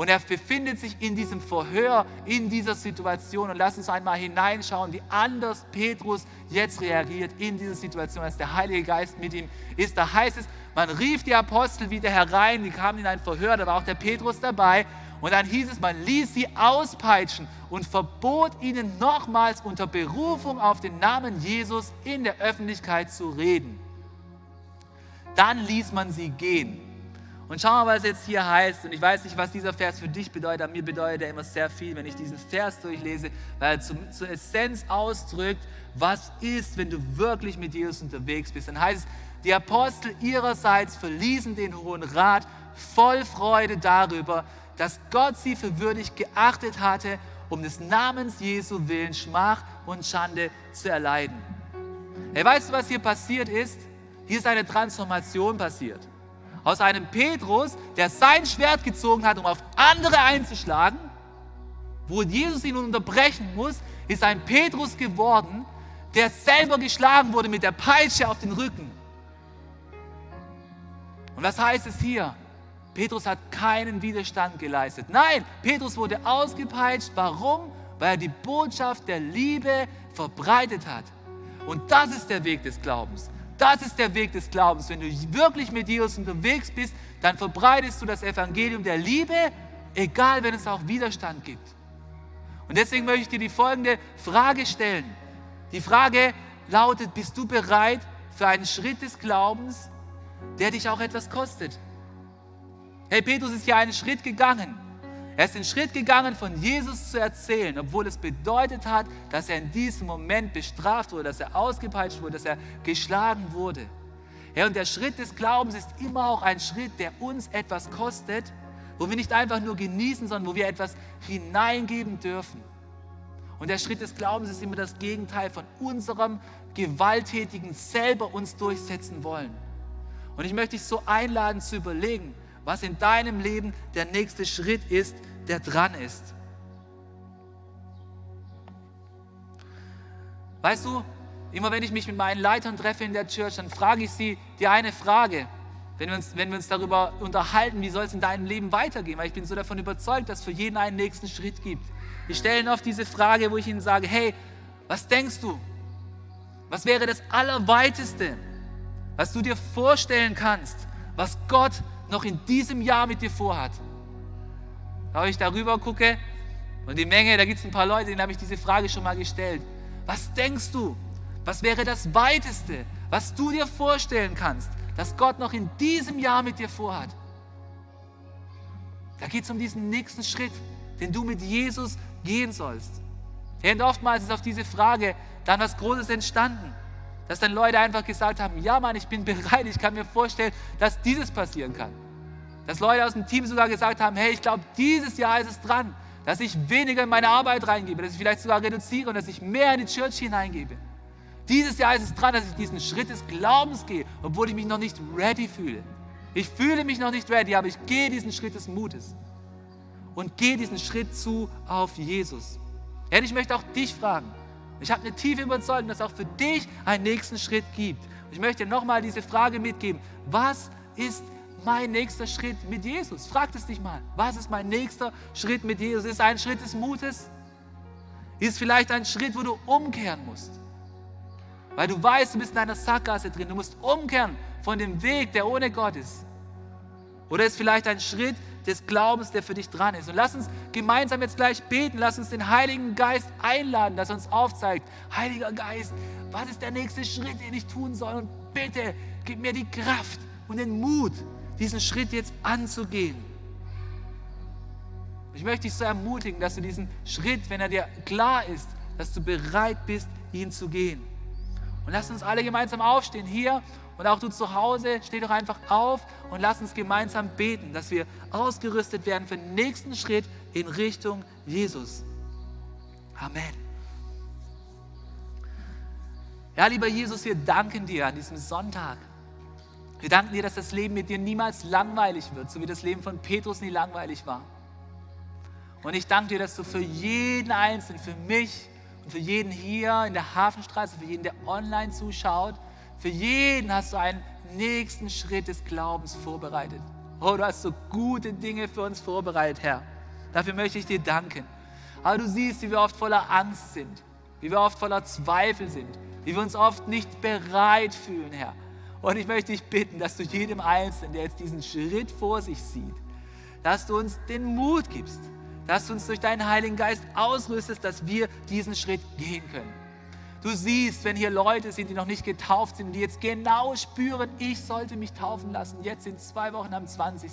Und er befindet sich in diesem Verhör, in dieser Situation. Und lass uns einmal hineinschauen, wie anders Petrus jetzt reagiert in dieser Situation, als der Heilige Geist mit ihm ist. Da heißt es, man rief die Apostel wieder herein, die kamen in ein Verhör, da war auch der Petrus dabei. Und dann hieß es, man ließ sie auspeitschen und verbot ihnen nochmals unter Berufung auf den Namen Jesus in der Öffentlichkeit zu reden. Dann ließ man sie gehen. Und schauen wir mal, was jetzt hier heißt. Und ich weiß nicht, was dieser Vers für dich bedeutet, aber mir bedeutet er immer sehr viel, wenn ich diesen Vers durchlese, weil er zum, zur Essenz ausdrückt, was ist, wenn du wirklich mit Jesus unterwegs bist. Dann heißt es, die Apostel ihrerseits verließen den Hohen Rat voll Freude darüber, dass Gott sie für würdig geachtet hatte, um des Namens Jesu willen Schmach und Schande zu erleiden. Hey, weißt du, was hier passiert ist? Hier ist eine Transformation passiert. Aus einem Petrus, der sein Schwert gezogen hat, um auf andere einzuschlagen, wo Jesus ihn unterbrechen muss, ist ein Petrus geworden, der selber geschlagen wurde mit der Peitsche auf den Rücken. Und was heißt es hier? Petrus hat keinen Widerstand geleistet. Nein, Petrus wurde ausgepeitscht. Warum? Weil er die Botschaft der Liebe verbreitet hat. Und das ist der Weg des Glaubens. Das ist der Weg des Glaubens. Wenn du wirklich mit Jesus unterwegs bist, dann verbreitest du das Evangelium der Liebe, egal wenn es auch Widerstand gibt. Und deswegen möchte ich dir die folgende Frage stellen. Die Frage lautet, bist du bereit für einen Schritt des Glaubens, der dich auch etwas kostet? Hey, Petrus ist ja einen Schritt gegangen. Er ist den Schritt gegangen, von Jesus zu erzählen, obwohl es bedeutet hat, dass er in diesem Moment bestraft wurde, dass er ausgepeitscht wurde, dass er geschlagen wurde. Ja, und der Schritt des Glaubens ist immer auch ein Schritt, der uns etwas kostet, wo wir nicht einfach nur genießen, sondern wo wir etwas hineingeben dürfen. Und der Schritt des Glaubens ist immer das Gegenteil von unserem gewalttätigen selber uns durchsetzen wollen. Und ich möchte dich so einladen zu überlegen, was in deinem Leben der nächste Schritt ist, der dran ist. Weißt du, immer wenn ich mich mit meinen Leitern treffe in der Church, dann frage ich sie die eine Frage, wenn wir, uns, wenn wir uns darüber unterhalten, wie soll es in deinem Leben weitergehen, weil ich bin so davon überzeugt, dass es für jeden einen nächsten Schritt gibt. Ich stelle ihnen oft diese Frage, wo ich ihnen sage, hey, Was denkst du? Was wäre das Allerweiteste, was du dir vorstellen kannst, was Gott noch in diesem Jahr mit dir vorhat? Da ich darüber gucke und die Menge, da gibt es ein paar Leute, denen habe ich diese Frage schon mal gestellt. Was denkst du? Was wäre das Weiteste, was du dir vorstellen kannst, dass Gott noch in diesem Jahr mit dir vorhat? Da geht es um diesen nächsten Schritt, den du mit Jesus gehen sollst. Und oftmals ist auf diese Frage dann was Großes entstanden. Dass dann Leute einfach gesagt haben, ja Mann, ich bin bereit, ich kann mir vorstellen, dass dieses passieren kann. Dass Leute aus dem Team sogar gesagt haben, hey, ich glaube, dieses Jahr ist es dran, dass ich weniger in meine Arbeit reingebe, dass ich vielleicht sogar reduziere und dass ich mehr in die Church hineingebe. Dieses Jahr ist es dran, dass ich diesen Schritt des Glaubens gehe, obwohl ich mich noch nicht ready fühle. Ich fühle mich noch nicht ready, aber ich gehe diesen Schritt des Mutes und gehe diesen Schritt zu auf Jesus. Ja, ich möchte auch dich fragen. Ich habe eine tiefe Überzeugung, dass es auch für dich einen nächsten Schritt gibt. Ich möchte dir nochmal diese Frage mitgeben. Was ist mein nächster Schritt mit Jesus? Frag es dich mal. Was ist mein nächster Schritt mit Jesus? Ist ein Schritt des Mutes? Ist vielleicht ein Schritt, wo du umkehren musst? Weil du weißt, du bist in einer Sackgasse drin. Du musst umkehren von dem Weg, der ohne Gott ist. Oder ist vielleicht ein Schritt des Glaubens, der für dich dran ist. Und lass uns gemeinsam jetzt gleich beten. Lass uns den Heiligen Geist einladen, dass er uns aufzeigt. Heiliger Geist, was ist der nächste Schritt, den ich tun soll? Und bitte, gib mir die Kraft und den Mut, diesen Schritt jetzt anzugehen. Ich möchte dich so ermutigen, dass du diesen Schritt, wenn er dir klar ist, dass du bereit bist, ihn zu gehen. Und lass uns alle gemeinsam aufstehen hier und auch du zu Hause, steh doch einfach auf und lass uns gemeinsam beten, dass wir ausgerüstet werden für den nächsten Schritt in Richtung Jesus. Amen. Ja, lieber Jesus, wir danken dir an diesem Sonntag. Wir danken dir, dass das Leben mit dir niemals langweilig wird, so wie das Leben von Petrus nie langweilig war. Und ich danke dir, dass du für jeden Einzelnen, für mich und für jeden hier in der Hafenstraße, für jeden, der online zuschaut, für jeden hast du einen nächsten Schritt des Glaubens vorbereitet. Oh, du hast so gute Dinge für uns vorbereitet, Herr. Dafür möchte ich dir danken. Aber du siehst, wie wir oft voller Angst sind, wie wir oft voller Zweifel sind, wie wir uns oft nicht bereit fühlen, Herr. Und ich möchte dich bitten, dass du jedem Einzelnen, der jetzt diesen Schritt vor sich sieht, dass du uns den Mut gibst, dass du uns durch deinen Heiligen Geist ausrüstest, dass wir diesen Schritt gehen können. Du siehst, wenn hier Leute sind, die noch nicht getauft sind, die jetzt genau spüren, ich sollte mich taufen lassen, jetzt in zwei Wochen am 20.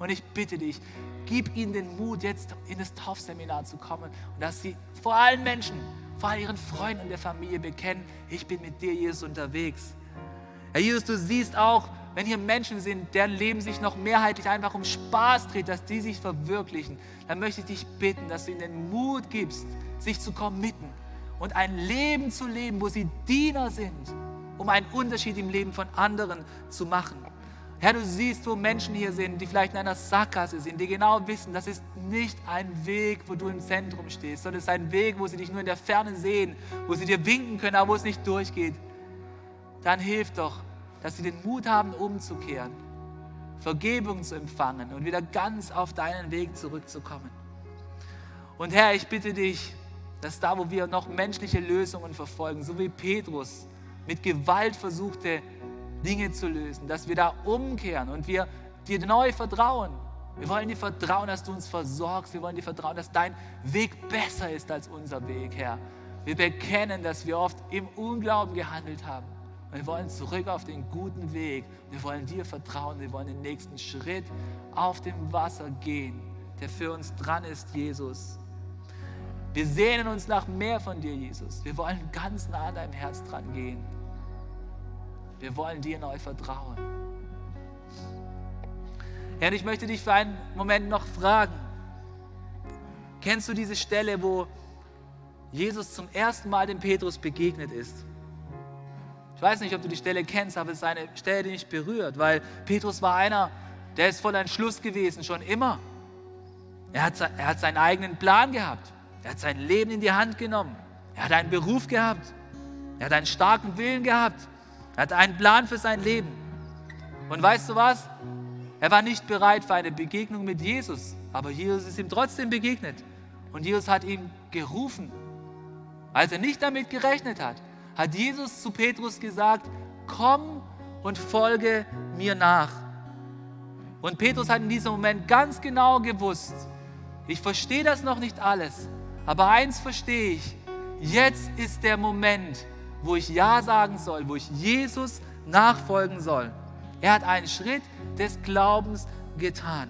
Und ich bitte dich, gib ihnen den Mut, jetzt in das Taufseminar zu kommen und dass sie vor allen Menschen, vor all ihren Freunden und der Familie bekennen, ich bin mit dir, Jesus, unterwegs. Herr Jesus, du siehst auch, wenn hier Menschen sind, deren Leben sich noch mehrheitlich einfach um Spaß dreht, dass die sich verwirklichen, dann möchte ich dich bitten, dass du ihnen den Mut gibst, sich zu committen und ein Leben zu leben, wo sie Diener sind, um einen Unterschied im Leben von anderen zu machen. Herr, du siehst, wo Menschen hier sind, die vielleicht in einer Sackgasse sind, die genau wissen, das ist nicht ein Weg, wo du im Zentrum stehst, sondern es ist ein Weg, wo sie dich nur in der Ferne sehen, wo sie dir winken können, aber wo es nicht durchgeht. Dann hilf doch, dass sie den Mut haben, umzukehren, Vergebung zu empfangen und wieder ganz auf deinen Weg zurückzukommen. Und Herr, ich bitte dich, dass da, wo wir noch menschliche Lösungen verfolgen, so wie Petrus mit Gewalt versuchte, Dinge zu lösen, dass wir da umkehren und wir dir neu vertrauen. Wir wollen dir vertrauen, dass du uns versorgst. Wir wollen dir vertrauen, dass dein Weg besser ist als unser Weg, Herr. Wir bekennen, dass wir oft im Unglauben gehandelt haben. Wir wollen zurück auf den guten Weg. Wir wollen dir vertrauen. Wir wollen den nächsten Schritt auf dem Wasser gehen, der für uns dran ist, Jesus. Wir sehnen uns nach mehr von dir, Jesus. Wir wollen ganz nah an deinem Herz dran gehen. Wir wollen dir neu vertrauen. Herr, ich möchte dich für einen Moment noch fragen. Kennst du diese Stelle, wo Jesus zum ersten Mal dem Petrus begegnet ist? Ich weiß nicht, ob du die Stelle kennst, aber es ist eine Stelle, die mich berührt, weil Petrus war einer, der ist voll Entschluss gewesen, schon immer. Er hat, er hat seinen eigenen Plan gehabt. Er hat sein Leben in die Hand genommen. Er hat einen Beruf gehabt. Er hat einen starken Willen gehabt. Er hat einen Plan für sein Leben. Und weißt du was? Er war nicht bereit für eine Begegnung mit Jesus, aber Jesus ist ihm trotzdem begegnet. Und Jesus hat ihn gerufen. als er nicht damit gerechnet hat, hat Jesus zu Petrus gesagt, komm und folge mir nach. Und Petrus hat in diesem Moment ganz genau gewusst, ich verstehe das noch nicht alles, aber eins verstehe ich, jetzt ist der Moment, wo ich Ja sagen soll, wo ich Jesus nachfolgen soll. Er hat einen Schritt des Glaubens getan.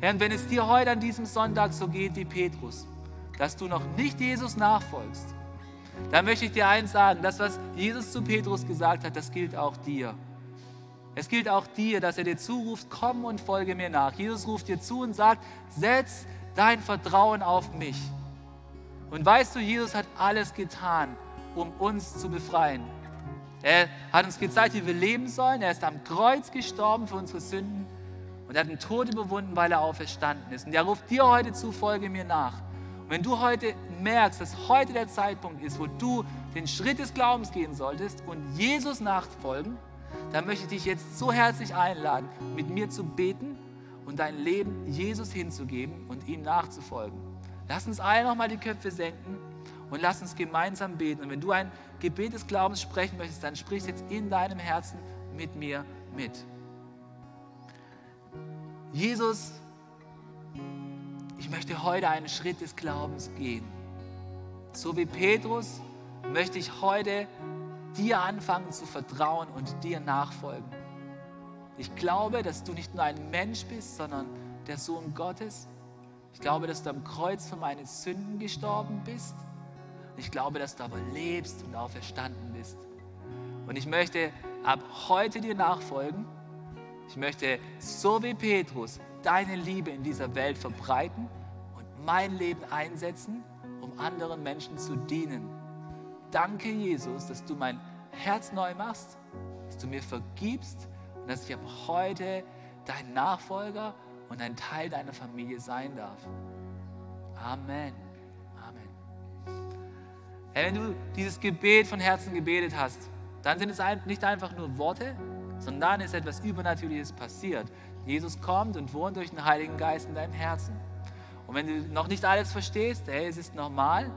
Herr, und wenn es dir heute an diesem Sonntag so geht wie Petrus, dass du noch nicht Jesus nachfolgst, dann möchte ich dir eins sagen, das, was Jesus zu Petrus gesagt hat, das gilt auch dir. Es gilt auch dir, dass er dir zuruft, komm und folge mir nach. Jesus ruft dir zu und sagt, setz dein Vertrauen auf mich. Und weißt du, Jesus hat alles getan, um uns zu befreien. Er hat uns gezeigt, wie wir leben sollen. Er ist am Kreuz gestorben für unsere Sünden und hat den Tod überwunden, weil er auferstanden ist. Und er ruft dir heute zu, folge mir nach. Wenn du heute merkst, dass heute der Zeitpunkt ist, wo du den Schritt des Glaubens gehen solltest und Jesus nachfolgen, dann möchte ich dich jetzt so herzlich einladen, mit mir zu beten und dein Leben Jesus hinzugeben und ihm nachzufolgen. Lass uns alle nochmal die Köpfe senken und lass uns gemeinsam beten. Und wenn du ein Gebet des Glaubens sprechen möchtest, dann sprich jetzt in deinem Herzen mit mir mit. Jesus, ich möchte heute einen Schritt des Glaubens gehen. So wie Petrus möchte ich heute dir anfangen zu vertrauen und dir nachfolgen. Ich glaube, dass du nicht nur ein Mensch bist, sondern der Sohn Gottes. Ich glaube, dass du am Kreuz für meine Sünden gestorben bist ich glaube, dass du aber lebst und auferstanden bist. Und ich möchte ab heute dir nachfolgen. Ich möchte, so wie Petrus, deine Liebe in dieser Welt verbreiten und mein Leben einsetzen, um anderen Menschen zu dienen. Danke, Jesus, dass du mein Herz neu machst, dass du mir vergibst und dass ich ab heute dein Nachfolger und ein Teil deiner Familie sein darf. Amen. Hey, wenn du dieses Gebet von Herzen gebetet hast, dann sind es nicht einfach nur Worte, sondern dann ist etwas Übernatürliches passiert. Jesus kommt und wohnt durch den Heiligen Geist in deinem Herzen. Und wenn du noch nicht alles verstehst, hey, es ist normal.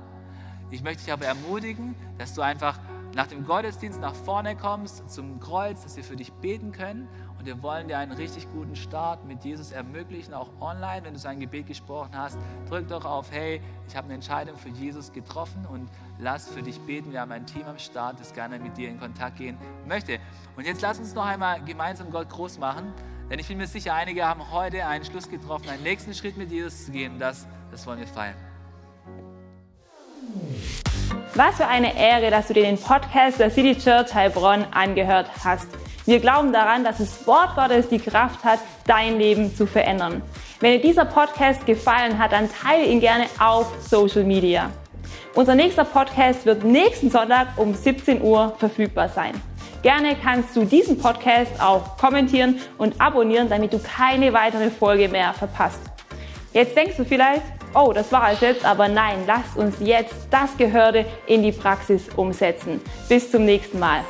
Ich möchte dich aber ermutigen, dass du einfach nach dem Gottesdienst nach vorne kommst zum Kreuz, dass wir für dich beten können und wir wollen dir einen richtig guten Start mit Jesus ermöglichen, auch online. Wenn du sein Gebet gesprochen hast, drück doch auf, hey, ich habe eine Entscheidung für Jesus getroffen und lass für dich beten. Wir haben ein Team am Start, das gerne mit dir in Kontakt gehen möchte. Und jetzt lass uns noch einmal gemeinsam Gott groß machen, denn ich bin mir sicher, einige haben heute einen Schluss getroffen, einen nächsten Schritt mit Jesus zu gehen. Das, das wollen wir feiern. Was für eine Ehre, dass du dir den Podcast der City Church Heilbronn angehört hast. Wir glauben daran, dass das Wort Gottes die Kraft hat, dein Leben zu verändern. Wenn dir dieser Podcast gefallen hat, dann teile ihn gerne auf Social Media. Unser nächster Podcast wird nächsten Sonntag um 17 Uhr verfügbar sein. Gerne kannst du diesen Podcast auch kommentieren und abonnieren, damit du keine weitere Folge mehr verpasst. Jetzt denkst du vielleicht, oh, das war es jetzt, aber nein, lasst uns jetzt das Gehörte in die Praxis umsetzen. Bis zum nächsten Mal.